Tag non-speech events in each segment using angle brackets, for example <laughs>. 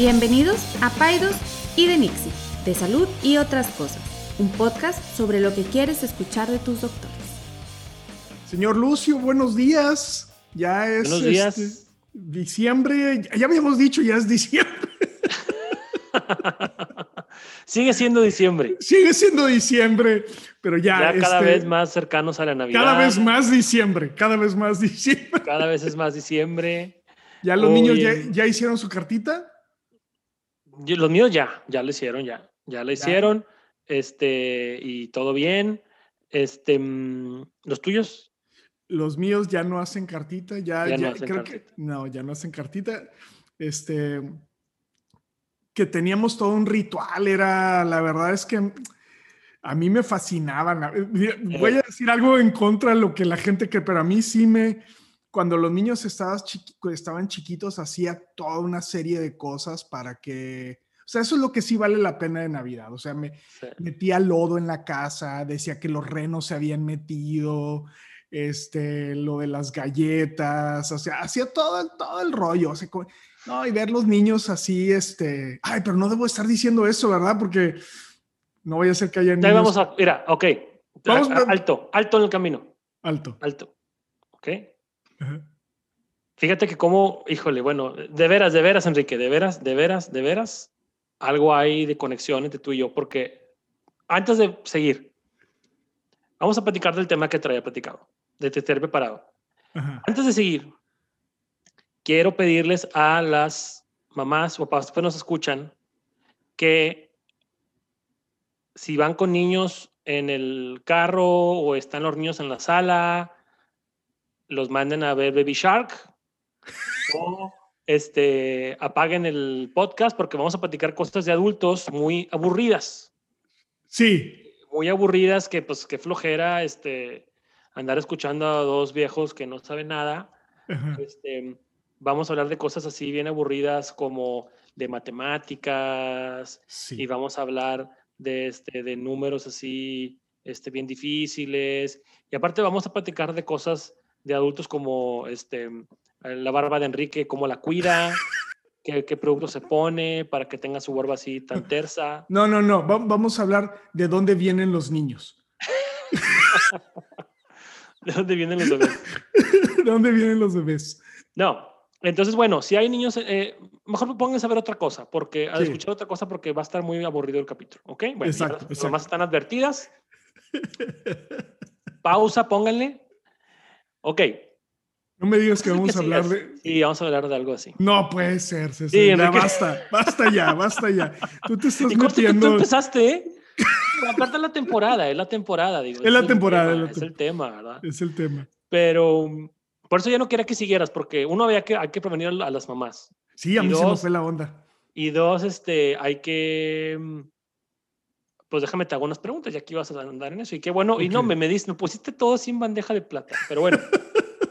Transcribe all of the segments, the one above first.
Bienvenidos a Paidos y de Nixie, de salud y otras cosas, un podcast sobre lo que quieres escuchar de tus doctores. Señor Lucio, buenos días. Ya es Buenos días. este, diciembre, ya habíamos dicho, ya es diciembre. <laughs> Sigue siendo diciembre. Sigue siendo diciembre, pero ya, Ya cada este, vez más cercanos a la Navidad. cada vez más diciembre, cada vez más diciembre. Cada vez es más diciembre. Ya los Oye. niños ya, ya hicieron su cartita. Los míos ya, ya lo hicieron, ya. Ya lo hicieron. Este, y todo bien. Este, mm, los tuyos. Los míos ya no hacen cartita, ya, Ya no hacen creo que cartita. no, ya no hacen cartita. Este que teníamos todo un ritual, era la verdad es que a mí me fascinaban. Mira, Voy a decir algo en contra de lo que la gente que, pero a mí sí me cuando los niños estaban, chiqui- estaban chiquitos hacía toda una serie de cosas para que o sea, eso es lo que sí vale la pena de Navidad. O sea, me, Sí. metía lodo en la casa, decía que los renos se habían metido, este, lo de las galletas, o sea, hacía todo, el- todo el rollo. o sea, como- no, y ver los niños así, este, ay, pero no debo estar diciendo eso, ¿verdad? Porque no voy a hacer que haya Ya niños vamos a. Mira, ok. Vamos alto, alto en el camino. alto. Alto. Ok. Fíjate que como, híjole, bueno, de veras, de veras, Enrique, de veras, de veras, de veras, algo hay de conexión entre tú y yo, porque antes de seguir, vamos a platicar del tema que traía platicado, de estar preparado. Ajá. Antes de seguir, quiero pedirles a las mamás o papás que nos escuchan que si van con niños en el carro o están los niños en la sala, los manden a ver Baby Shark <laughs> o este, apaguen el podcast porque vamos a platicar cosas de adultos muy aburridas Sí, muy aburridas que pues qué flojera este andar escuchando a dos viejos que no saben nada. ajá. Este, vamos a hablar de cosas así bien aburridas como de matemáticas sí. y vamos a hablar de este de números así este bien difíciles y aparte vamos a platicar de cosas de adultos como este la barba de Enrique cómo la cuida <laughs> qué, qué producto se pone para que tenga su barba así tan tersa No, no, no, va- vamos a hablar de dónde vienen los niños. <laughs> de dónde vienen los bebés <laughs> ¿De dónde vienen los bebés? No. Entonces, bueno, si hay niños, eh, mejor pónganse a ver otra cosa, porque a Sí. escuchar otra cosa, porque va a estar muy aburrido el capítulo. ¿Ok? Bueno, ya Exacto, las exacto. están advertidas. Pausa, pónganle. Ok. No me digas que vamos a hablar de... Sí, vamos a hablar de algo así. No puede ser, César. Sí, ya basta, basta ya, basta ya. Tú te estás <laughs> Y que tú metiendo. empezaste, ¿eh? Aparte la temporada, es la temporada, digo. Es la temporada, tema, es la Es el tema, ¿verdad? Es el tema. Pero um, por eso ya no quería que siguieras, porque uno había que, hay que prevenir a la- a las mamás. Sí, a mí se me dos, fue la onda. Y dos, este, hay que. Pues déjame te hago unas preguntas, ya que ibas a andar en eso. Y qué bueno, y no, me, me diste, me pusiste todo sin bandeja de plata. Pero bueno. <laughs>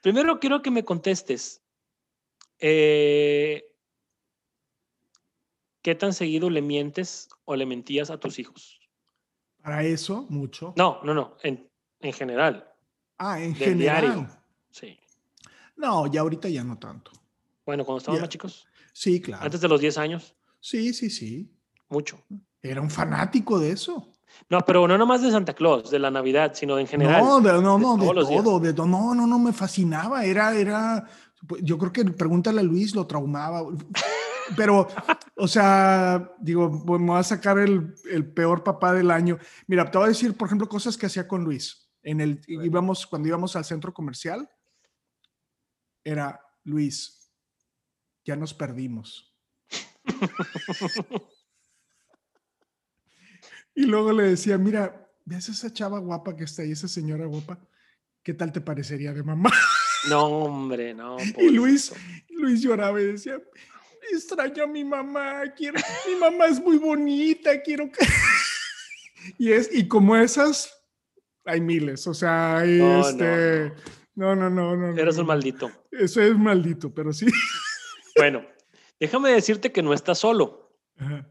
Primero quiero que me contestes. eh, ¿Qué tan seguido le mientes o le mentías a tus hijos? Para eso, mucho. No, no, no, en, en general. Ah, en Del general. diario. Sí. No, ya ahorita ya no tanto. Bueno, cuando estaban más chicos, Sí, claro. antes de los 10 años, Sí, sí, sí. Mucho. Era un fanático de eso. No, pero no nomás de Santa Claus, de la Navidad, sino en general. No, de, no, no, de todo, de todo. No, no, no, me fascinaba. Era, era, yo creo que pregúntale a Luis, lo traumaba. Pero, o sea, digo, pues, me voy a sacar el, el peor papá del año. Mira, te voy a decir, por ejemplo, cosas que hacía con Luis. En el, íbamos, cuando íbamos al centro comercial, era Luis, ya nos perdimos. <laughs> Y luego le decía, mira, ¿ves esa chava guapa que está ahí, esa señora guapa? ¿Qué tal te parecería de mamá? <laughs> No, hombre, no. Y Luis. Luis lloraba y decía, extraño a mi mamá, quiero, mi mamá es muy bonita, quiero que... <laughs> Y, es, y como esas, hay miles, o sea, hay No, no, este... No, no, no, no. no, Eres no. un maldito. Eso es maldito, pero sí. Bueno, déjame decirte que no estás solo. Ajá.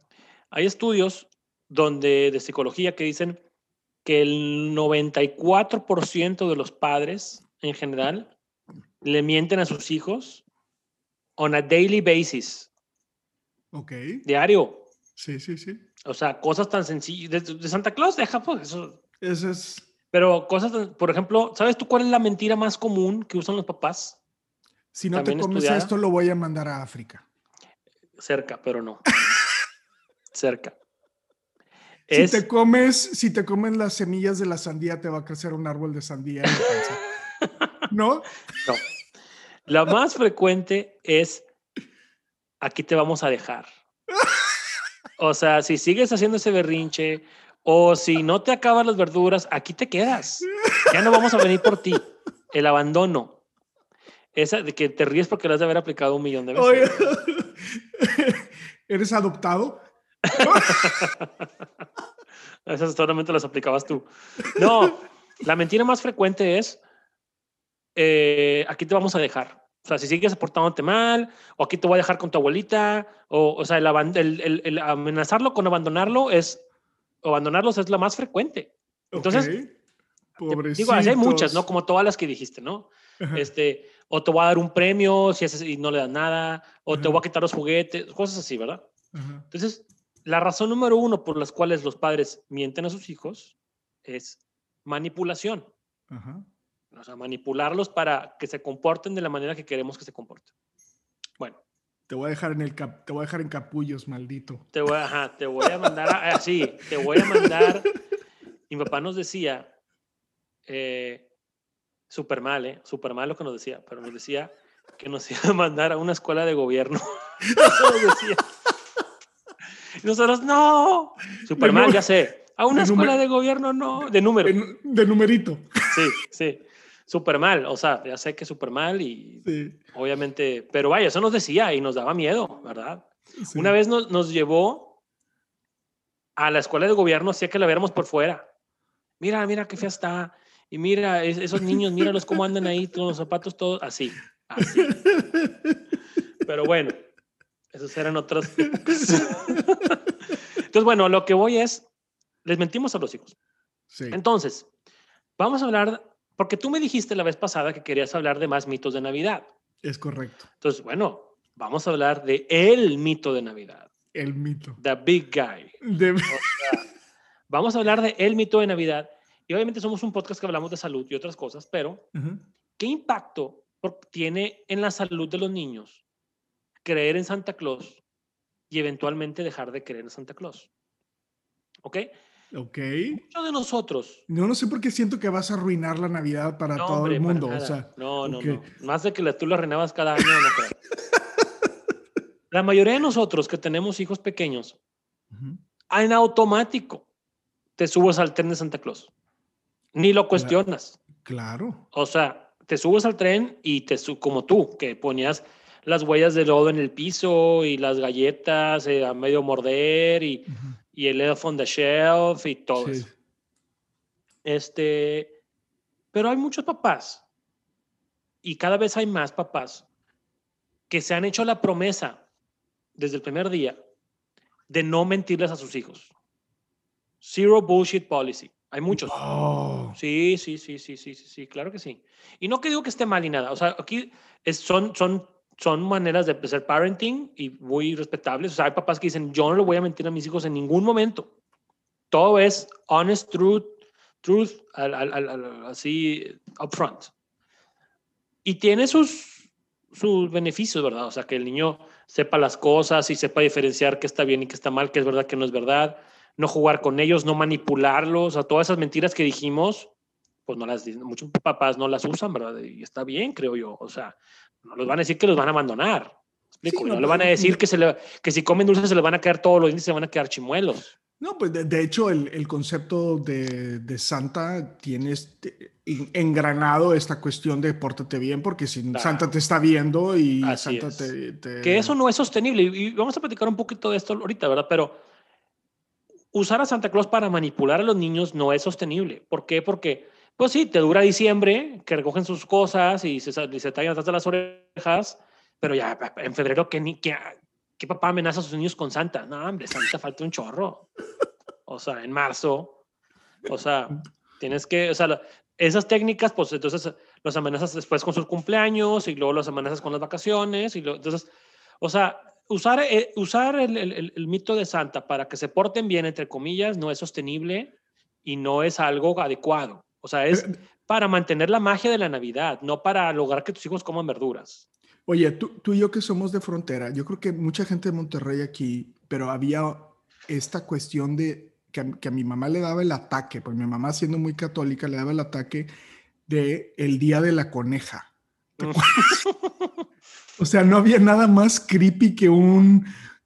Hay estudios donde de psicología que dicen que el 94% de los padres en general le mienten a sus hijos on a daily basis. Ok. Diario. Sí, sí, sí. O sea, cosas tan sencillas. De, de Santa Claus, deja pues eso. Ese es. Pero cosas, tan- por ejemplo, ¿sabes tú cuál es la mentira más común que usan los papás? Si no te También comes estudiada. esto, lo voy a mandar a África. Cerca, pero no. <laughs> Cerca. Si te comes, si te comes las semillas de la sandía, te va a crecer un árbol de sandía. <laughs> ¿No? no. La más frecuente es, aquí te vamos a dejar. O sea, si sigues haciendo ese berrinche o si no te acabas las verduras, aquí te quedas. Ya no vamos a venir por ti. El abandono. Esa de que te ríes porque lo has de haber aplicado un millón de veces. Oye, <laughs> ¿Eres adoptado? <laughs> Esas solamente las aplicabas tú. No, la mentira más frecuente es, eh, aquí te vamos a dejar. O sea, si sigues portándote mal, o aquí te voy a dejar con tu abuelita, o, o sea, el, el- el- el amenazarlo con abandonarlo es, abandonarlos es la más frecuente. Entonces, Ok. Te- Digo, así hay muchas, ¿no? Como todas las que dijiste, ¿no? Ajá. Este, o te voy a dar un premio si haces y no le das nada, o te Ajá. voy a quitar los juguetes, cosas así, ¿verdad? Ajá. Entonces, la razón número uno por las cuales los padres mienten a sus hijos es manipulación. Ajá. O sea, manipularlos para que se comporten de la manera que queremos que se comporten. Bueno, Te voy a dejar en el cap- te voy a dejar en capullos, maldito. te voy, a- ajá, te voy a mandar así, te voy a mandar. Mi papá nos decía, eh, súper mal, ¿eh? Súper mal lo que nos decía, pero nos decía que nos iba a mandar a una escuela de gobierno. Eso <laughs> nos decía. Nosotros, no, súper mal, ya sé. A una de escuela de gobierno, no, de número. En- de numerito. Sí, sí. Súper mal, o sea, ya sé que súper mal y Sí, obviamente, pero vaya, eso nos decía y nos daba miedo, ¿verdad? sí. Una vez nos, nos llevó a la escuela de gobierno, hacía que la viéramos por fuera. Mira, mira qué fea está. Y mira, es- esos niños, míralos cómo andan ahí con los zapatos todos así, así. <laughs> Pero bueno, esos eran otros. Entonces, bueno, lo que voy es, les mentimos a los hijos. Sí. Entonces, vamos a hablar, porque tú me dijiste la vez pasada que querías hablar de más mitos de Navidad. Es correcto. Entonces, bueno, vamos a hablar de el mito de Navidad, El mito. the big guy. Vamos a hablar de el mito de Navidad. Y obviamente somos un podcast que hablamos de salud y otras cosas, pero. ¿qué impacto tiene en la salud de los niños creer en Santa Claus y eventualmente dejar de creer en Santa Claus? ¿Ok? Ok. Muchos de nosotros No, no sé por qué siento que vas a arruinar la Navidad para No, todo hombre, el mundo. O sea, no, no, no. Más de que la- tú la renavas cada año, no. <laughs> La mayoría de nosotros que tenemos hijos pequeños, en automático te subes al tren de Santa Claus. Ni lo cuestionas. claro. O sea, te subes al tren y te su como tú, que ponías las huellas de lodo en el piso y las galletas eh, a medio morder y, Ujú. y el elf on the shelf y todo Sí. eso. Este, pero hay muchos papás y cada vez hay más papás que se han hecho la promesa desde el primer día de no mentirles a sus hijos. Zero bullshit policy. Hay muchos. Oh, Sí, sí, sí, sí, sí, sí, sí, claro que sí. Y no que digo que esté mal ni nada. O sea, aquí es- son, son, son maneras de ser parenting y muy respetables. O sea, hay papás que dicen, yo no le voy a mentir a mis hijos en ningún momento. Todo es honest truth, truth, al- al- al- así, upfront. Y tiene sus, sus beneficios, ¿verdad? O sea, que el niño sepa las cosas y sepa diferenciar qué está bien y qué está mal, qué es verdad, qué no es verdad no jugar con ellos, no manipularlos, a todas esas mentiras que dijimos, pues no las, muchos papás no las usan, ¿verdad? Y está bien, creo yo. O sea, no les van a decir que los van a abandonar. ¿me explico? Sí, no, no, le van a pues, decir no. que, se le, que si comen dulces se les van a caer todos los dientes, se van a quedar chimuelos. No, pues de, de hecho el, el concepto de, de Santa tiene este- en- engranado esta cuestión de pórtate bien porque si Claro. Santa te está viendo y Así Santa es. te, te- Que eso no es sostenible. Y y vamos a platicar un poquito de esto ahorita, ¿verdad? Pero usar a Santa Claus para manipular a los niños no es sostenible. ¿Por qué? Porque, pues sí, te dura diciembre, que recogen sus cosas y se, y se tallan de las orejas, pero ya en febrero, ¿qué, qué, qué papá amenaza a sus niños con Santa? No, hombre, Santa falta un chorro. O sea, en marzo. O sea, Tienes que, o sea, esas técnicas, pues entonces los amenazas después con sus cumpleaños y luego los amenazas con las vacaciones y lo, entonces, o sea, usar, eh, usar el, el, el, mito de Santa para que se porten bien, entre comillas, no es sostenible y no es algo adecuado. O sea, es para mantener la magia de la Navidad, no para lograr que tus hijos coman verduras. Oye, tú, tú y yo que somos de frontera, yo creo que mucha gente de Monterrey aquí, pero había esta cuestión de que a, que a mi mamá le daba el ataque, porque mi mamá siendo muy católica le daba el ataque de el día de la coneja. <laughs> o sea, no había nada más creepy que un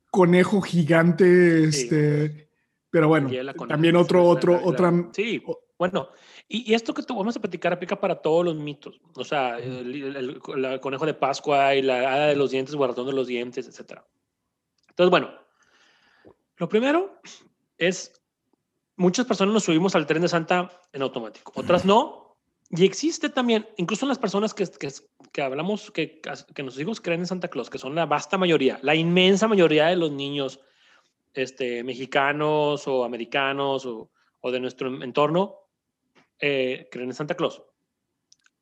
conejo gigante, este, pero bueno, también otro, otro, otra. Sí, bueno, y, esto que tú vamos a platicar aplica para todos los mitos, o sea, el, conejo de Pascua y la hada de los dientes, guardón de los dientes, etc. Entonces, bueno, lo primero es, muchas personas nos subimos al tren de Santa en automático, otras no, y existe también, incluso en las personas que, que, que hablamos, que, que nuestros hijos creen en Santa Claus, que son la vasta mayoría, la inmensa mayoría de los niños este, mexicanos o americanos o, o de nuestro entorno, eh, creen en Santa Claus.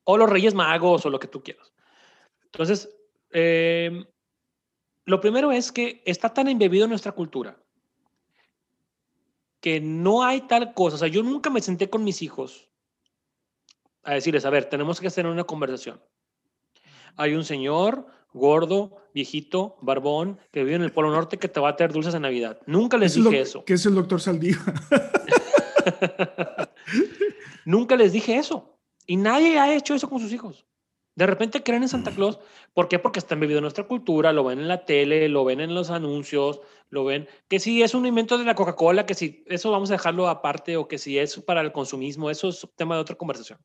O los Reyes Magos o lo que tú quieras. Entonces, eh, lo primero es que está tan embebido en nuestra cultura que no hay tal cosa. O sea, yo nunca me senté con mis hijos a decirles, a ver, tenemos que hacer una conversación. Hay un señor gordo, viejito, barbón, que vive en el Polo Norte que te va a traer dulces en Navidad. Nunca les dije eso. ¿Qué es el doctor Saldívar? <laughs> Nunca les dije eso. Y nadie ha hecho eso con sus hijos. De repente creen en Santa Claus. ¿Por qué? Porque están viviendo nuestra cultura, lo ven en la tele, lo ven en los anuncios, lo ven. Que si es un invento de la Coca-Cola, que si eso vamos a dejarlo aparte o que si es para el consumismo, eso es tema de otra conversación.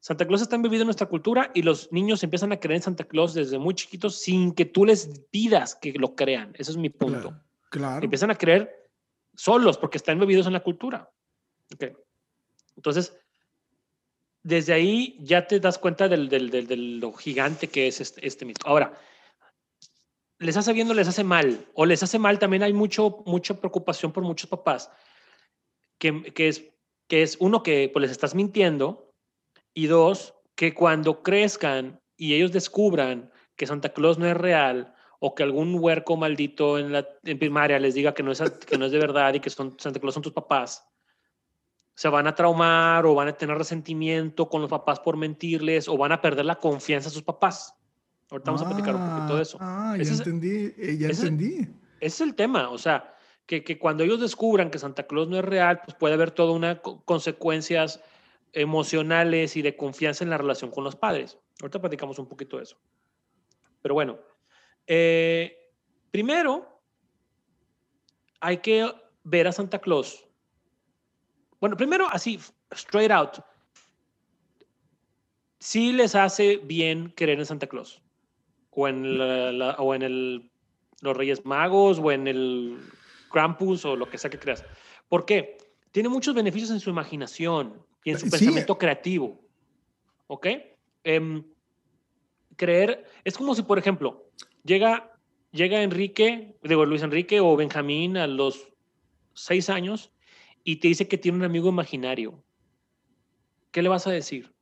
Santa Claus está en nuestra cultura y los niños empiezan a creer en Santa Claus desde muy chiquitos sin que tú les pidas que lo crean. Ese es mi punto. Claro. Empiezan a creer solos porque están embebidos en la cultura. Okay. Entonces, desde ahí ya te das cuenta del, del, del, de lo gigante que es este, este, mito. Ahora, les hace bien o les hace mal, o les hace mal, también hay mucho, mucha preocupación por muchos papás, que, que, es, que es uno que pues les estás mintiendo y dos, que cuando crezcan y ellos descubran que Santa Claus no es real o que algún huerco maldito en la en primaria les diga que no es, que no es de verdad y que son, Santa Claus son tus papás, se van a traumar o van a tener resentimiento con los papás por mentirles o van a perder la confianza en sus papás. Ahorita vamos a platicar un poquito de eso. Ah, ya entendí, eh, ya entendí. Ese es el tema, o sea, que, que, cuando ellos descubran que Santa Claus no es real, pues puede haber toda una consecuencias emocionales y de confianza en la relación con los padres. Ahorita platicamos un poquito de eso. Pero bueno, eh, primero hay que ver a Santa Claus. Bueno, primero así, straight out. Sí les hace bien creer en Santa Claus. O en, la, la, o en el, los Reyes Magos, o en el Krampus, o lo que sea que creas. ¿Por qué? Tiene muchos beneficios en su imaginación y en su pensamiento creativo. ¿Ok? Eh, creer, es como si, por ejemplo, llega, llega Enrique, digo Luis Enrique o Benjamín a los seis años y te dice que tiene un amigo imaginario. ¿Qué le vas a decir?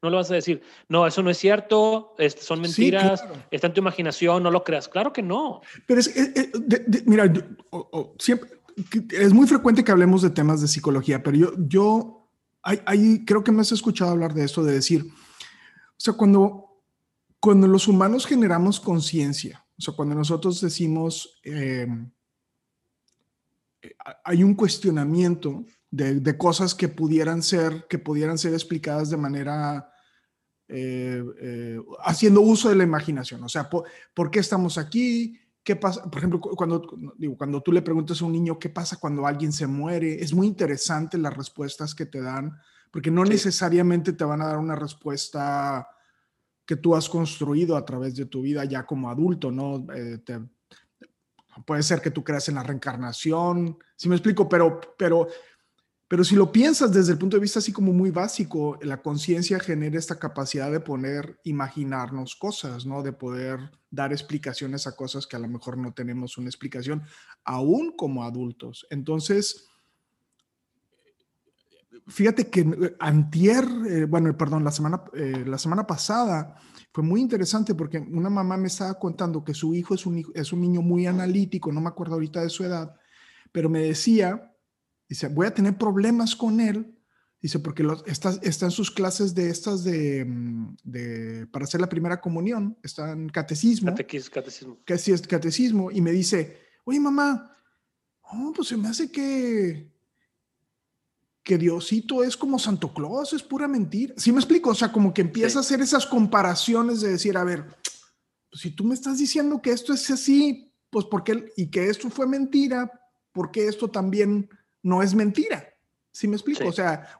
No le vas a decir, no, eso no es cierto, son mentiras, sí, claro. está en tu imaginación, no lo creas. Claro que no. Pero es, es, es de, de, mira, oh, oh, siempre, es muy frecuente que hablemos de temas de psicología, pero yo, yo hay, hay, creo que me has escuchado hablar de esto, de decir, o sea, cuando, cuando los humanos generamos conciencia, o sea, cuando nosotros decimos, eh, hay un cuestionamiento de, de, cosas que pudieran ser, que pudieran ser explicadas de manera, eh, eh, haciendo uso de la imaginación, o sea, ¿por, ¿por qué estamos aquí? ¿Qué pasa? Por ejemplo, cuando, digo, cuando tú le preguntas a un niño qué pasa cuando alguien se muere, es muy interesante las respuestas que te dan, porque no sí. necesariamente te van a dar una respuesta que tú has construido a través de tu vida ya como adulto, ¿no? Eh, te, puede ser que tú creas en la reencarnación, si ¿sí me explico, pero, pero pero si lo piensas desde el punto de vista así como muy básico, la conciencia genera esta capacidad de poner, imaginarnos cosas, ¿no? De poder dar explicaciones a cosas que a lo mejor no tenemos una explicación, aún como adultos. Entonces, fíjate que eh, antier, eh, bueno, perdón, la semana, eh, la semana pasada fue muy interesante porque una mamá me estaba contando que su hijo es un, es un niño muy analítico, no me acuerdo ahorita de su edad, pero me decía, dice, voy a tener problemas con él, dice, porque los, está, está en sus clases de estas de, mm, de, para hacer la primera comunión, está en catecismo. catecismo. Que sí es catecismo, y me dice, oye mamá, oh, pues se me hace que que Diosito es como Santo Claus, es pura mentira. ¿Sí me explico? O sea, como que empieza a hacer esas comparaciones de decir, a ver, pues si tú me estás diciendo que esto es así, pues porque y que esto fue mentira, ¿por qué esto también no es mentira? ¿Sí me explico? O sea,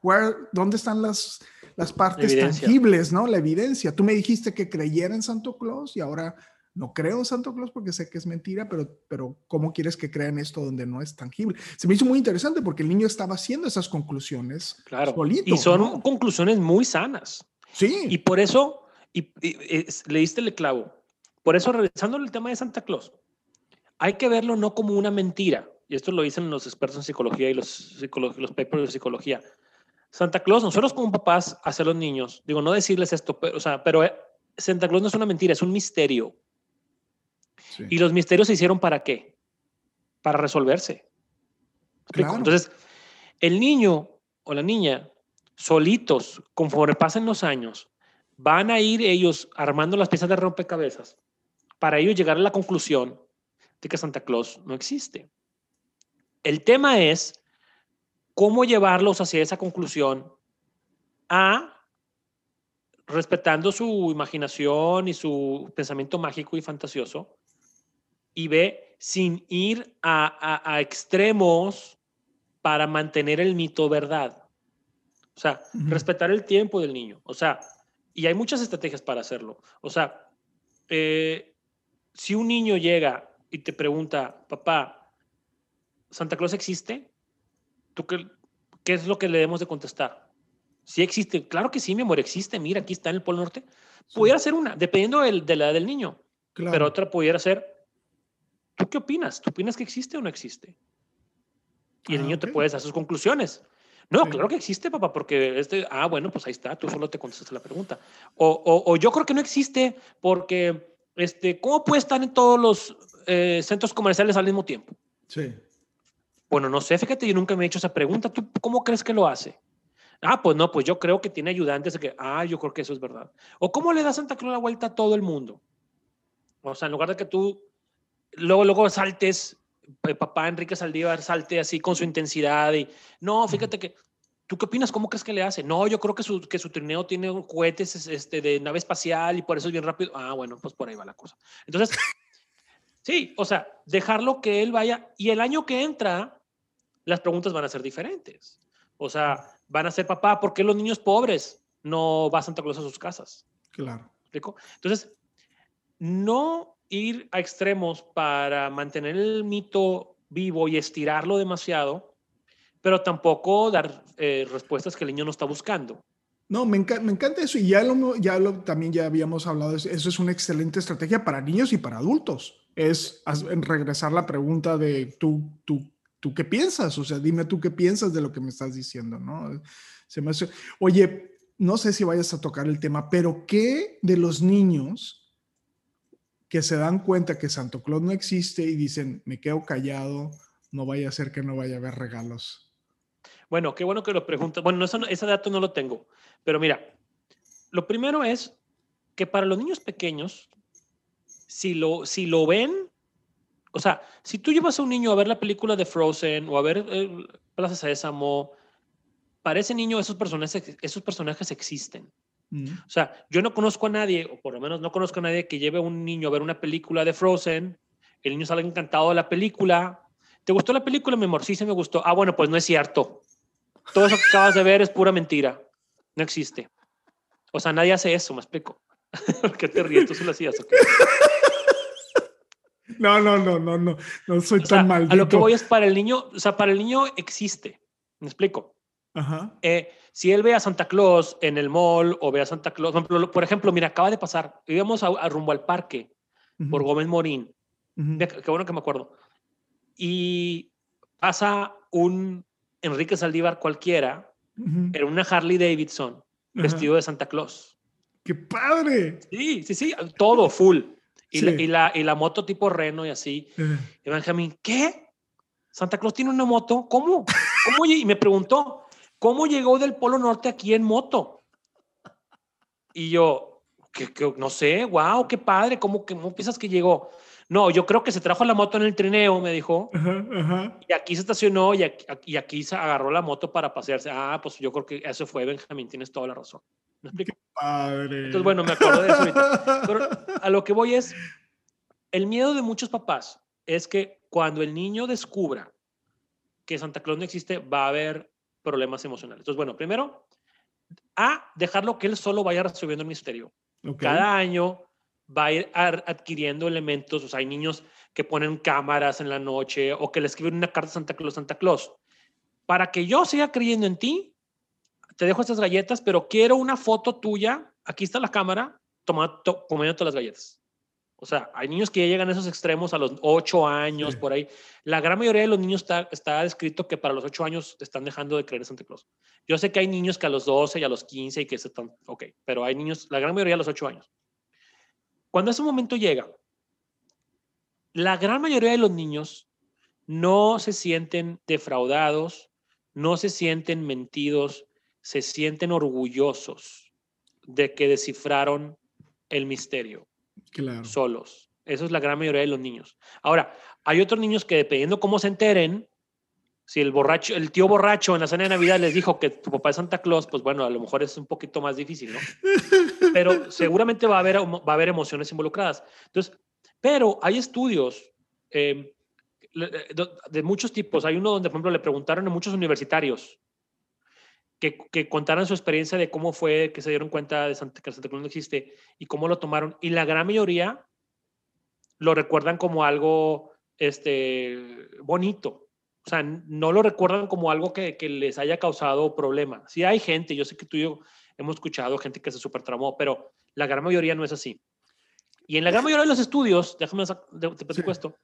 ¿dónde están las, las partes tangibles, no? La evidencia. Tú me dijiste que creyera en Santo Claus y ahora no creo en Santo Claus porque sé que es mentira, pero, pero ¿cómo quieres que crean esto donde no es tangible? Se me hizo muy interesante porque el niño estaba haciendo esas conclusiones. Claro. y son conclusiones muy sanas. Sí. Y por eso, y, leíste el clavo. Por eso, regresando al tema de Santa Claus, hay que verlo no como una mentira. Y esto lo dicen los expertos en psicología y los, los papers de psicología. Santa Claus, nosotros como papás, hacer los niños, digo, no decirles esto, pero, o sea, pero eh, Santa Claus no es una mentira, es un misterio. ¿Y los misterios se hicieron para qué? Para resolverse. Entonces, el niño o la niña, solitos, conforme pasen los años, van a ir ellos armando las piezas de rompecabezas para ellos llegar a la conclusión de que Santa Claus no existe. El tema es cómo llevarlos hacia esa conclusión a respetando su imaginación y su pensamiento mágico y fantasioso, y ve sin ir a, extremos para mantener el mito verdad. O sea, respetar el tiempo del niño. O sea, y hay muchas estrategias para hacerlo. O sea, eh, si un niño llega y te pregunta, papá, ¿Santa Claus existe? ¿Tú qué, qué es lo que le debemos de contestar? Si existe, claro que sí, mi amor, existe. Mira, aquí está en el Polo Norte. Pudiera ser una, dependiendo de la edad del niño. Pero otra pudiera ser, ¿Tú qué opinas? ¿Tú opinas que existe o no existe? Y el ah, niño te puede dar sus conclusiones. No, claro que existe, papá, porque este, ah, bueno, pues ahí está, tú solo te contestas la pregunta. O, o, yo creo que no existe porque, este, ¿cómo puede estar en todos los eh, centros comerciales al mismo tiempo? Sí. Bueno, no sé, fíjate, yo nunca me he hecho esa pregunta. ¿Tú cómo crees que lo hace? Ah, pues no, pues yo creo que tiene ayudantes de que, ah, yo creo que eso es verdad. O cómo le da Santa Claus la vuelta a todo el mundo. O sea, en lugar de que tú luego, luego saltes, eh, papá Enrique Saldívar salte así con su intensidad y, no, fíjate que, ¿tú qué opinas? ¿Cómo crees que le hace? No, yo creo que su, que su trineo tiene cohetes este, de nave espacial y por eso es bien rápido. Ah, bueno, pues por ahí va la cosa. Entonces, <laughs> sí, o sea, dejarlo que él vaya y el año que entra, las preguntas van a ser diferentes. O sea, van a ser, papá, ¿por qué los niños pobres no va Santa Claus a sus casas? Claro. Entonces, no ir a extremos para mantener el mito vivo y estirarlo demasiado, pero tampoco dar eh, respuestas que el niño no está buscando. No, me, me encanta eso y ya, lo, ya lo, también ya habíamos hablado, eso es una excelente estrategia para niños y para adultos. Es regresar la pregunta de tú, tú, tú qué piensas, o sea, dime tú qué piensas de lo que me estás diciendo, ¿no? Se me Oye, no sé si vayas a tocar el tema, pero ¿qué de los niños que se dan cuenta que Santo Claus no existe y dicen, me quedo callado, no vaya a ser que no vaya a haber regalos. Bueno, qué bueno que lo preguntas. Bueno, ese dato no lo tengo, pero mira, lo primero es que para los niños pequeños, si lo, si lo ven, o sea, si tú llevas a un niño a ver la película de Frozen o a ver eh, Plaza Sésamo, para ese niño esos personajes, esos personajes existen. O sea, yo no conozco a nadie, o por lo menos no conozco a nadie que lleve a un niño a ver una película de Frozen, el niño sale encantado de la película. ¿Te gustó la película, mi amor? Sí, se me gustó. Ah, bueno, pues no es cierto. Todo eso que acabas de ver es pura mentira. No existe. O sea, nadie hace eso, me explico. <laughs> qué te ríes? ¿Tú se lo hacías <laughs> No, no, no, no, no. No soy tan mal. A lo que voy es para el niño, o sea, para el niño existe. ¿Me explico? Ajá. Eh, si él ve a Santa Claus en el mall o ve a Santa Claus, por ejemplo, mira, acaba de pasar, íbamos a, rumbo al parque por Gómez Morín, qué bueno que me acuerdo, y pasa un Enrique Saldívar cualquiera, era una Harley Davidson vestido de Santa Claus. ¡Qué padre! Sí, sí, sí, todo full. Y, la, y, la, y la moto tipo Reno y así. Y Benjamín, ¿qué? Santa Claus tiene una moto. ¿Cómo? ¿Cómo? Y me preguntó, ¿cómo llegó del Polo Norte aquí en moto? Y yo, que, no sé, wow, qué padre, ¿cómo, ¿cómo piensas que llegó? No, yo creo que se trajo la moto en el trineo, me dijo. Y aquí se estacionó y aquí, y aquí, se agarró la moto para pasearse. Ah, pues yo creo que eso fue Benjamín, tienes toda la razón. ¿Me explico? Qué padre. Entonces, bueno, me acuerdo de eso ahorita. Pero a lo que voy es, el miedo de muchos papás es que cuando el niño descubra que Santa Claus no existe, va a haber problemas emocionales. Entonces, bueno, primero, a dejarlo que él solo vaya resolviendo el misterio. Cada año va a ir adquiriendo elementos, o sea, hay niños que ponen cámaras en la noche o que le escriben una carta a Santa Claus, Santa Claus. Para que yo siga creyendo en ti, te dejo estas galletas, pero quiero una foto tuya, aquí está la cámara, tomando, comiendo todas las galletas. O sea, hay niños que ya llegan a esos extremos a los 8 años, por ahí. La gran mayoría de los niños está, está descrito que para los 8 años están dejando de creer en Santa Claus. Yo sé que hay niños que a los 12 y a los 15 y que se están, ok, pero hay niños, la gran mayoría a los 8 años. Cuando ese momento llega, la gran mayoría de los niños no se sienten defraudados, no se sienten mentidos, se sienten orgullosos de que descifraron el misterio claro. solos. Eso es la gran mayoría de los niños. Ahora, hay otros niños que dependiendo cómo se enteren, si el borracho, el tío borracho en la cena de Navidad les dijo que tu papá es Santa Claus, pues bueno, a lo mejor es un poquito más difícil, ¿no? <laughs> Pero seguramente va a haber, va a haber emociones involucradas. Entonces, pero hay estudios eh, de muchos tipos. Hay uno donde, por ejemplo, le preguntaron a muchos universitarios que, que, contaran su experiencia de cómo fue que se dieron cuenta de Santa, que Santa Claus no existe y cómo lo tomaron. Y la gran mayoría lo recuerdan como algo este, bonito. O sea, no lo recuerdan como algo que, que, les haya causado problema. Sí hay gente, yo sé que tú y yo hemos escuchado gente que se super tramó, pero la gran mayoría no es así. Y en la gran mayoría de los estudios, déjame te, platico esto,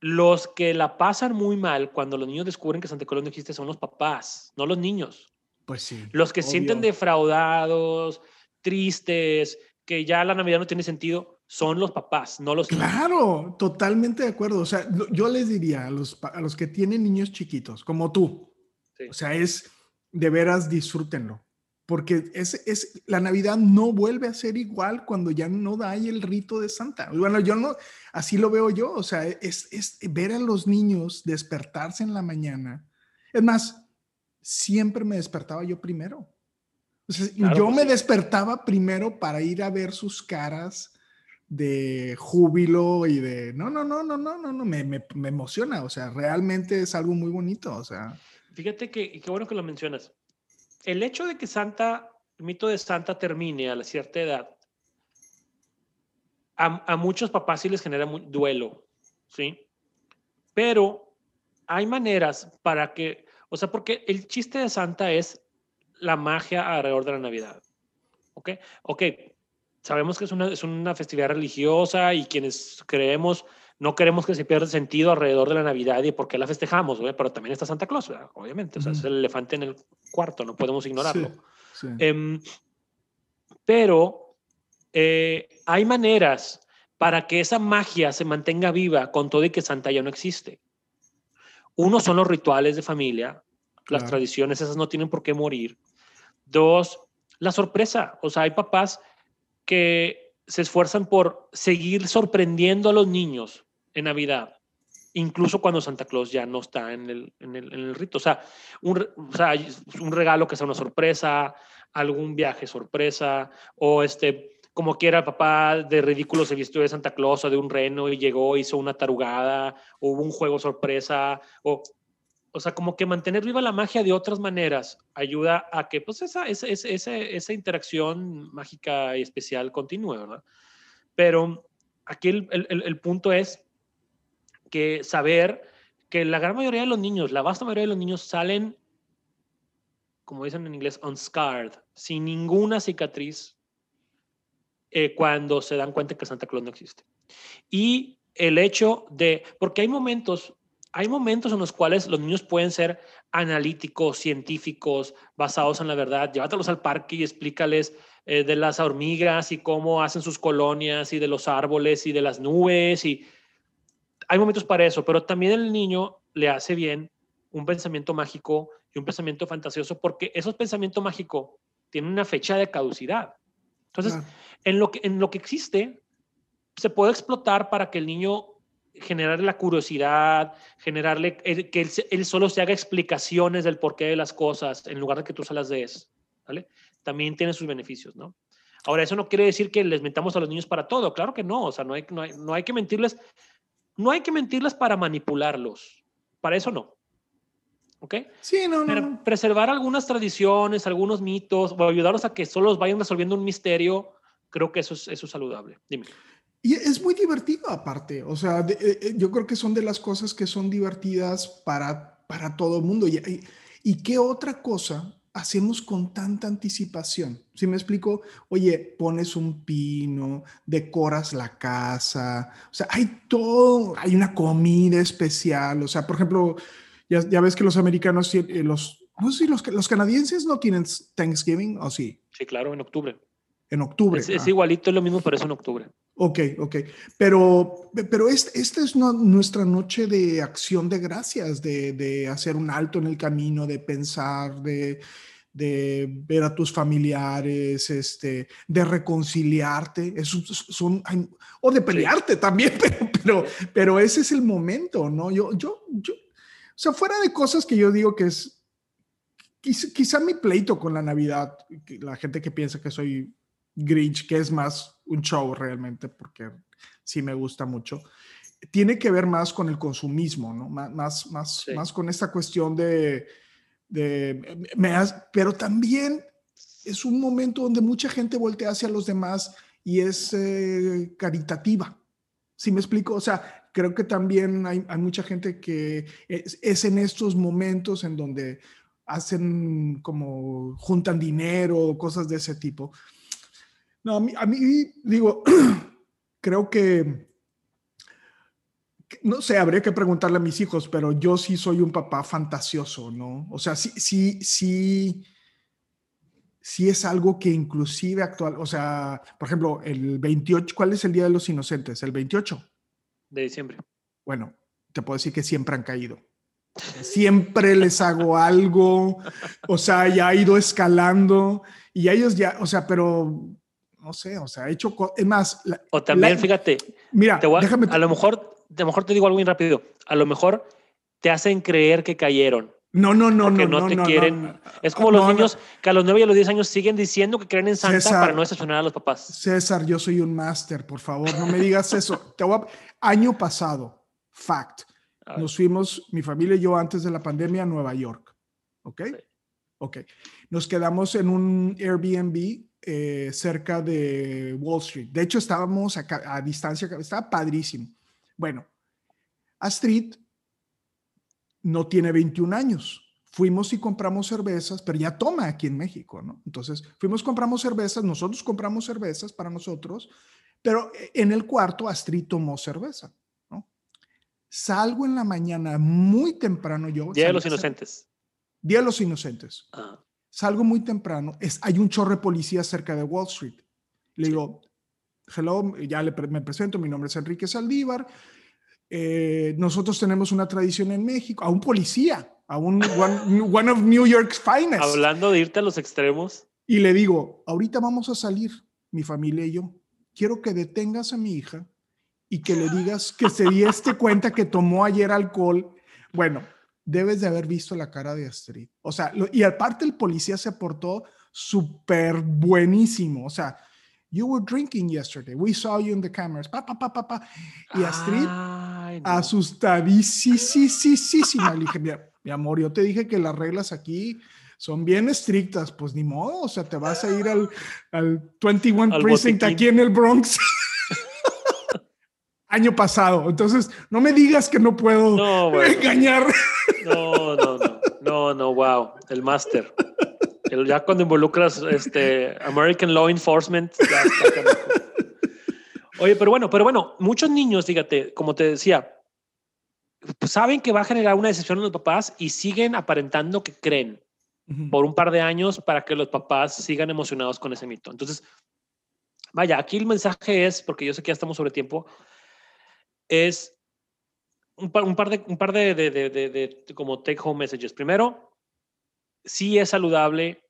los que la pasan muy mal cuando los niños descubren que Santa Claus no existe son los papás, no los niños. Pues sí. Los que se sienten defraudados, tristes, que ya la Navidad no tiene sentido, son los papás, no los Claro, totalmente de acuerdo. O sea, yo les diría a los, a los que tienen niños chiquitos, como tú, o sea, es de veras disfrútenlo, porque es, es, la Navidad no vuelve a ser igual cuando ya no hay el rito de Santa. Bueno, yo no, así lo veo yo, o sea, es, es ver a los niños despertarse en la mañana. Es más, siempre me despertaba yo primero. O sea, yo pues me despertaba primero para ir a ver sus caras de júbilo y de, no, no, no, no, no, no, no, me, me, me, emociona, o sea, realmente es algo muy bonito, o sea. Fíjate que, qué bueno que lo mencionas. El hecho de que Santa, el mito de Santa termine a la cierta edad, a, muchos papás sí les genera duelo, ¿sí? Pero hay maneras para que, o sea, porque el chiste de Santa es la magia alrededor de la Navidad, ¿ok? Ok, sabemos que es una, es una festividad religiosa y quienes creemos, no queremos que se pierda sentido alrededor de la Navidad y por qué la festejamos, pero también está Santa Claus, obviamente, o sea, es el elefante en el cuarto, no podemos ignorarlo. Em, pero eh, hay maneras para que esa magia se mantenga viva con todo y que Santa ya no existe. Uno son los rituales de familia, las tradiciones, esas no tienen por qué morir. Dos, la sorpresa, o sea, hay papás que se esfuerzan por seguir sorprendiendo a los niños en Navidad, incluso cuando Santa Claus ya no está en el, en el, en el rito. O sea, un, o sea, un regalo que sea una sorpresa, algún viaje sorpresa, o este, como quiera, el papá de ridículo se vistió de Santa Claus o de un reno y llegó, hizo una tarugada, o hubo un juego sorpresa, o o sea, como que mantener viva la magia de otras maneras ayuda a que pues esa, esa, esa, esa interacción mágica y especial continúe, ¿verdad? Pero aquí el, el, el, punto es que saber que la gran mayoría de los niños, la vasta mayoría de los niños salen, como dicen en inglés, unscarred, sin ninguna cicatriz eh, cuando se dan cuenta que Santa Claus no existe. Y el hecho de, porque hay momentos hay momentos en los cuales los niños pueden ser analíticos, científicos, basados en la verdad. Llévatelos al parque y explícales eh, de las hormigas y cómo hacen sus colonias y de los árboles y de las nubes. Y hay momentos para eso, pero también el niño le hace bien un pensamiento mágico y un pensamiento fantasioso porque esos pensamientos mágicos tienen una fecha de caducidad. Entonces, en, lo que, en lo que existe, se puede explotar para que el niño generarle la curiosidad, generarle que él, solo se haga explicaciones del porqué de las cosas en lugar de que tú salas de eso, ¿vale? También tiene sus beneficios, ¿no? Ahora, eso no quiere decir que les mentamos a los niños para todo, claro que no, o sea, no hay, no hay, no hay que mentirles, no hay que mentirles para manipularlos, para eso no. ¿Ok? Sí, no, no. preservar algunas tradiciones, algunos mitos, o ayudarlos a que solo vayan resolviendo un misterio, creo que eso es, eso es saludable. Dime. Y es muy divertido aparte, o sea, eh, eh, yo creo que son de las cosas que son divertidas para, para todo el mundo. Y, y, qué otra cosa hacemos con tanta anticipación? Si me explico, oye, pones un pino, decoras la casa, o sea, hay todo, hay una comida especial, o sea, por ejemplo, ya, ya ves que los americanos, eh, los, no sé si los, los canadienses no tienen Thanksgiving, ¿o sí? Sí, claro, en octubre. En octubre. Es, ah. igualito, es lo mismo, pero es en octubre. Ok, ok. Pero, pero esta es nuestra noche de acción de gracias, de, de, hacer un alto en el camino, de pensar, de, de ver a tus familiares, este, de reconciliarte, son, o de pelearte también, <laughs> pero, pero, pero, ese es el momento, ¿no? Yo, yo, yo, o sea, fuera de cosas que yo digo que es, quizá, quizá mi pleito con la Navidad, la gente que piensa que soy Grinch, que es más un show realmente, porque sí me gusta mucho, tiene que ver más con el consumismo, ¿no? Más, más, más con esta cuestión de, de me pero también es un momento donde mucha gente voltea hacia los demás y es eh, caritativa. ¿Sí me explico? O sea, creo que también hay, hay mucha gente que es, es, en estos momentos en donde hacen como juntan dinero, cosas de ese tipo. No, a mí, digo, <clears throat> creo que, no sé, habría que preguntarle a mis hijos, pero yo sí soy un papá fantasioso, ¿no? O sea, sí, sí, sí, sí es algo que inclusive actual, o sea, por ejemplo, el 28, ¿cuál es el Día de los Inocentes? El 28. De diciembre. Bueno, te puedo decir que siempre han caído. Siempre les hago algo, o sea, ya ha ido escalando y ellos ya, o sea, pero no sé, o sea, ha hecho, es más... o también, fíjate, mira, déjame... A lo mejor, a lo mejor te digo algo muy rápido, a lo mejor te hacen creer que cayeron. No, no, no, no, no, te quieren. es como los niños que a los 9 y a los 10 años siguen diciendo que creen en Santa para no decepcionar a los papás. César, yo soy un máster, por favor, no me digas eso. <laughs> Te Año pasado, fact, nos fuimos, mi familia y yo, antes de la pandemia, a Nueva York. ¿Ok? Ok. Nos quedamos en un Airbnb eh, cerca de Wall Street. De hecho, estábamos a, distancia, estaba padrísimo. Bueno, Astrid no tiene 21 años. Fuimos y compramos cervezas, pero ya toma aquí en México, ¿no? Entonces, fuimos, compramos cervezas, nosotros compramos cervezas para nosotros, pero en el cuarto Astrid tomó cerveza, ¿no? Salgo en la mañana muy temprano yo. Día de los Inocentes. Día de los Inocentes. Ah salgo muy temprano, es, hay un chorro de policía cerca de Wall Street. Le digo, hello, ya le, me presento, mi nombre es Enrique Saldívar. Eh, nosotros tenemos una tradición en México, a un policía, a un <laughs> one, of New York's finest. Hablando de irte a los extremos. Y le digo, ahorita vamos a salir, mi familia y yo. Quiero que detengas a mi hija y que le digas que se dieste cuenta que tomó ayer alcohol. Bueno, debes de haber visto la cara de Astrid. O sea, y aparte el policía se portó súper buenísimo. O sea, you were drinking yesterday. We saw you in the cameras. Pa, pa, pa, pa, pa. Y Astrid, Ay, no. asustadísima. Le dije, mi, amor, yo te dije que las reglas aquí son bien estrictas. Pues ni modo, o sea, te vas a ir al, al 21 Precinct aquí en el Bronx. Año pasado. Entonces, no me digas que no puedo engañar. No, no, no, no, no, wow, el máster. Ya cuando involucras este American Law Enforcement, Oye, pero bueno, pero bueno, muchos niños, fíjate, como te decía, pues, saben que va a generar una decepción en los papás y siguen aparentando que creen por un par de años para que los papás sigan emocionados con ese mito. Entonces, vaya, aquí el mensaje es, porque yo sé que ya estamos sobre tiempo, es un par, un par de, un par de, de, de, de como take home messages. Primero, sí es saludable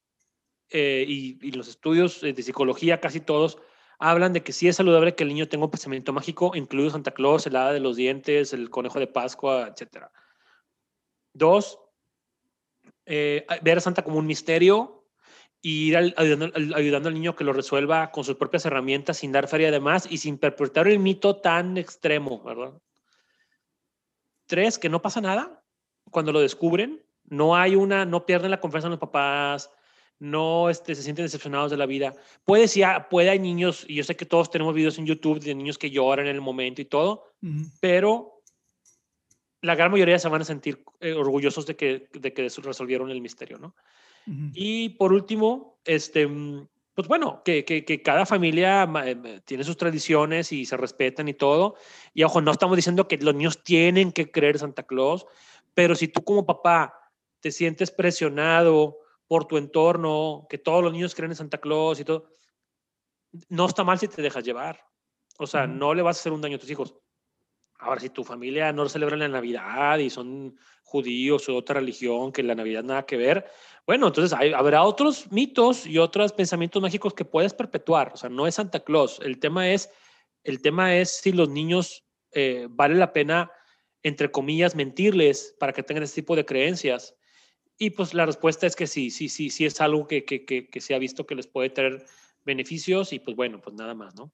eh, y, y, los estudios de psicología, casi todos, hablan de que sí es saludable que el niño tenga un pensamiento mágico, incluido Santa Claus, el hada de los dientes, el conejo de Pascua, etc. Dos, eh, ver a Santa como un misterio y ir ayudando, ayudando, al niño que lo resuelva con sus propias herramientas sin dar feria de más y sin perpetuar el mito tan extremo, ¿verdad? Tres, que no pasa nada cuando lo descubren. No hay una, no pierden la confianza en los papás, no este, se sienten decepcionados de la vida. Puede, sí, puede hay niños, y yo sé que todos tenemos videos en YouTube de niños que lloran en el momento y todo, pero la gran mayoría se van a sentir eh, orgullosos de que, de que resolvieron el misterio, ¿no? Y por último, este, mm, pues bueno, que, que, que cada familia eh, tiene sus tradiciones y se respetan y todo. Y ojo, no estamos diciendo que los niños tienen que creer Santa Claus, pero si tú como papá te sientes presionado por tu entorno, que todos los niños creen en Santa Claus y todo, no está mal si te dejas llevar. O sea, no le vas a hacer un daño a tus hijos. Ahora, si tu familia no celebra la Navidad y son judíos o otra religión que la Navidad nada que ver, bueno, entonces hay, habrá otros mitos y otros pensamientos mágicos que puedes perpetuar. O sea, no es Santa Claus. El tema es, el tema es si los niños eh, vale la pena, entre comillas, mentirles para que tengan ese tipo de creencias y pues la respuesta es que sí, sí, sí, sí es algo que, que, que, se ha visto que les puede traer beneficios y pues bueno, pues nada más, ¿no?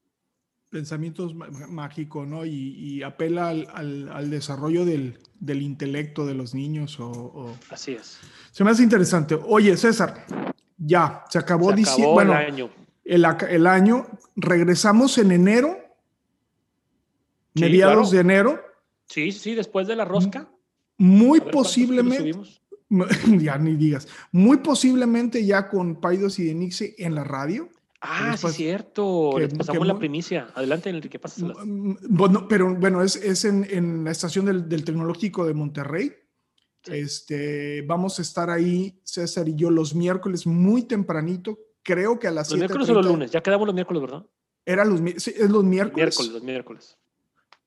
Pensamientos mágicos, ¿no? Y, apela al, al, desarrollo del, del, intelecto de los niños o, Así es. Se me hace interesante. Oye, César, ya, se acabó, diciendo, bueno, el año. El, el, año, regresamos en enero, mediados de enero. Sí, sí, después de la rosca. Muy posiblemente <laughs> ya ni digas, muy posiblemente ya con Paidos y Denixi en la radio. Ah, sí, cierto. Les pasamos la primicia. Adelante, Enrique, pasa. Bueno, pero bueno, es, es en, en, la estación del, del Tecnológico de Monterrey. Este, vamos a estar ahí, César y yo, los miércoles muy tempranito. Creo que a las ¿Los miércoles o los lunes? Ya quedamos los miércoles, ¿verdad? Era los, sí, es los miércoles. Miércoles, los miércoles.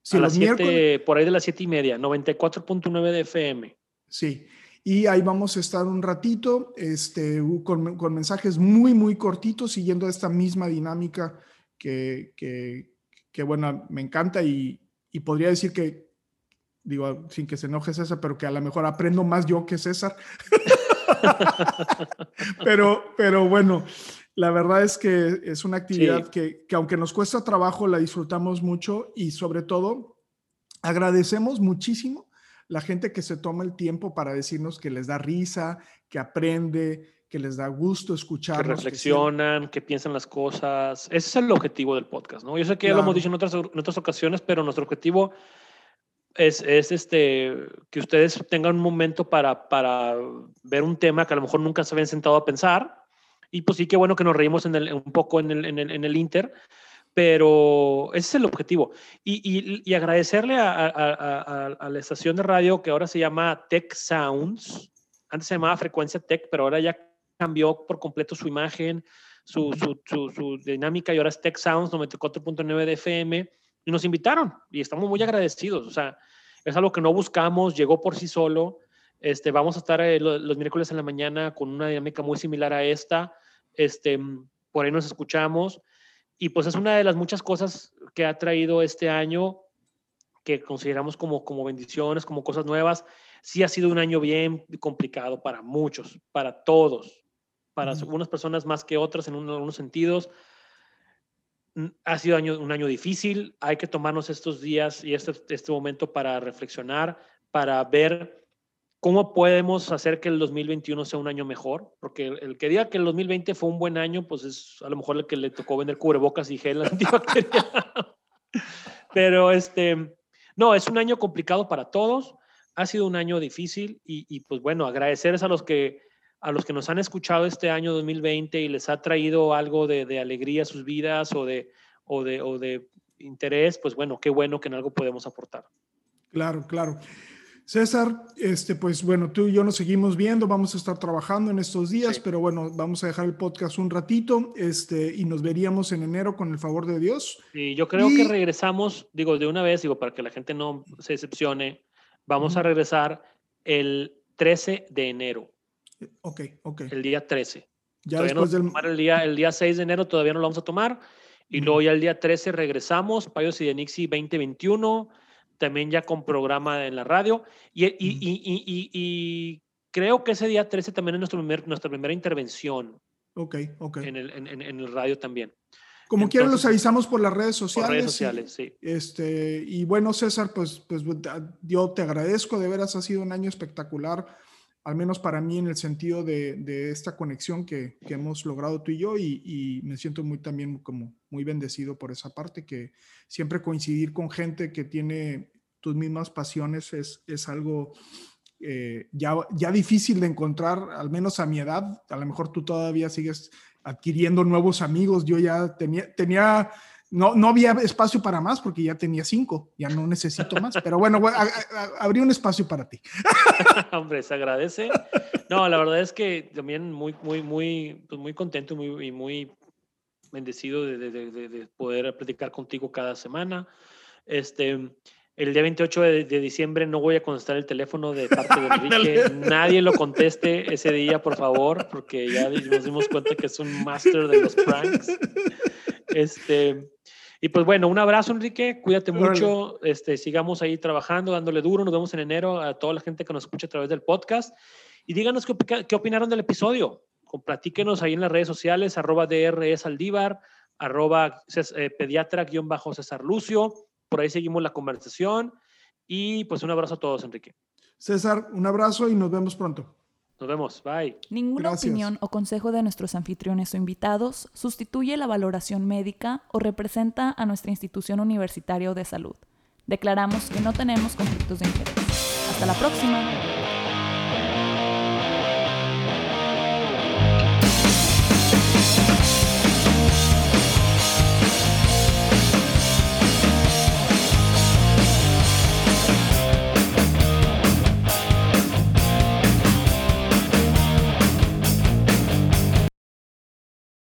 Sí, a las 7, por ahí de las siete y media, 94.9 de FM. Sí. Y ahí vamos a estar un ratito este, con, con mensajes muy, muy cortitos, siguiendo esta misma dinámica que, que, que bueno, me encanta y, y, podría decir que, digo, sin que se enoje César, pero que a lo mejor aprendo más yo que César. <laughs> pero, pero bueno, la verdad es que es una actividad que, que aunque nos cuesta trabajo, la disfrutamos mucho y sobre todo agradecemos muchísimo la gente que se toma el tiempo para decirnos que les da risa, que aprende, que les da gusto escuchar. Que reflexionan, que, piensan las cosas. Ese es el objetivo del podcast, ¿no? Yo sé que ya lo hemos dicho en otras, en otras ocasiones, pero nuestro objetivo es, es, este, que ustedes tengan un momento para, para ver un tema que a lo mejor nunca se habían sentado a pensar. Y pues sí, qué bueno que nos reímos en el, un poco en el, en el, en el Inter, pero ese es el objetivo. Y, y, agradecerle a, a, a, la estación de radio que ahora se llama Tech Sounds. Antes se llamaba Frecuencia Tech, pero ahora ya cambió por completo su imagen, su, su, su, dinámica y ahora es Tech Sounds 94.9 de FM. Y nos invitaron y estamos muy agradecidos. O sea, es algo que no buscamos, llegó por sí solo. Este, vamos a estar eh, los, los, miércoles en la mañana con una dinámica muy similar a esta. Este, por ahí nos escuchamos. Y pues es una de las muchas cosas que ha traído este año que consideramos como, como bendiciones, como cosas nuevas. Sí ha sido un año bien complicado para muchos, para todos, para algunas personas más que otras en, algunos sentidos. Ha sido año, un año difícil, hay que tomarnos estos días y este, este momento para reflexionar, para ver ¿Cómo podemos hacer que el 2021 sea un año mejor? Porque el, que diga que el 2020 fue un buen año, pues es a lo mejor el que le tocó vender cubrebocas y gel <laughs> antibacterial. <laughs> Pero este, no, es un año complicado para todos. Ha sido un año difícil y, y, pues bueno, agradecerles a los que a los que nos han escuchado este año 2020 y les ha traído algo de, de alegría a sus vidas o de, o de, o de interés, pues bueno, qué bueno que en algo podemos aportar. Claro, claro. César, este, pues bueno, tú y yo nos seguimos viendo, vamos a estar trabajando en estos días, pero bueno, vamos a dejar el podcast un ratito, este, y nos veríamos en enero con el favor de Dios. Y yo creo que regresamos, digo, de una vez, digo, para que la gente no se decepcione, vamos a regresar el 13 de enero. Ok, ok. El día 13. Ya después del... el, día, el día 6 de enero todavía no lo vamos a tomar. Y luego ya el día 13 regresamos, Payos y de Nixie 2021 también ya con programa en la radio. Y, y, y, y creo que ese día 13 también es nuestro primer, nuestra primera intervención. Ok, ok. En el, en, en el radio también. Como quieran, los avisamos por las redes sociales. Por redes sociales, sí. Este, y bueno, César, pues, pues yo te agradezco, de veras ha sido un año espectacular al menos para mí en el sentido de, esta conexión que, hemos logrado tú y yo y, me siento muy también como muy bendecido por esa parte que siempre coincidir con gente que tiene tus mismas pasiones es, es algo eh, ya, ya difícil de encontrar, al menos a mi edad, a lo mejor tú todavía sigues adquiriendo nuevos amigos, yo ya tenía, tenía no, no había espacio para más porque ya tenía cinco, ya no necesito más, pero bueno, habría un espacio para ti. <laughs> Hombre, se agradece. No, la verdad es que también muy, muy, muy, pues muy contento muy, y muy bendecido de, de, de, poder platicar contigo cada semana. Este, el día 28 de, diciembre no voy a contestar el teléfono de parte de <laughs> Enrique. Nadie lo conteste ese día, por favor, porque ya nos dimos cuenta que es un máster de los pranks. Este, y pues bueno, un abrazo, Enrique. Cuídate mucho. Este, sigamos ahí trabajando, dándole duro. Nos vemos en enero a toda la gente que nos escucha a través del podcast. Y díganos qué, qué opinaron del episodio. Platíquenos ahí en las redes sociales, arroba DRS Aldívar, arroba eh, pediatra-césar Lucio. Por ahí seguimos la conversación. Y pues un abrazo a todos, Enrique. César, un abrazo y nos vemos pronto. Nos vemos, bye. Ninguna opinión o consejo de nuestros anfitriones o invitados sustituye la valoración médica o representa a nuestra institución universitaria de salud. Declaramos que no tenemos conflictos de interés. Hasta la próxima.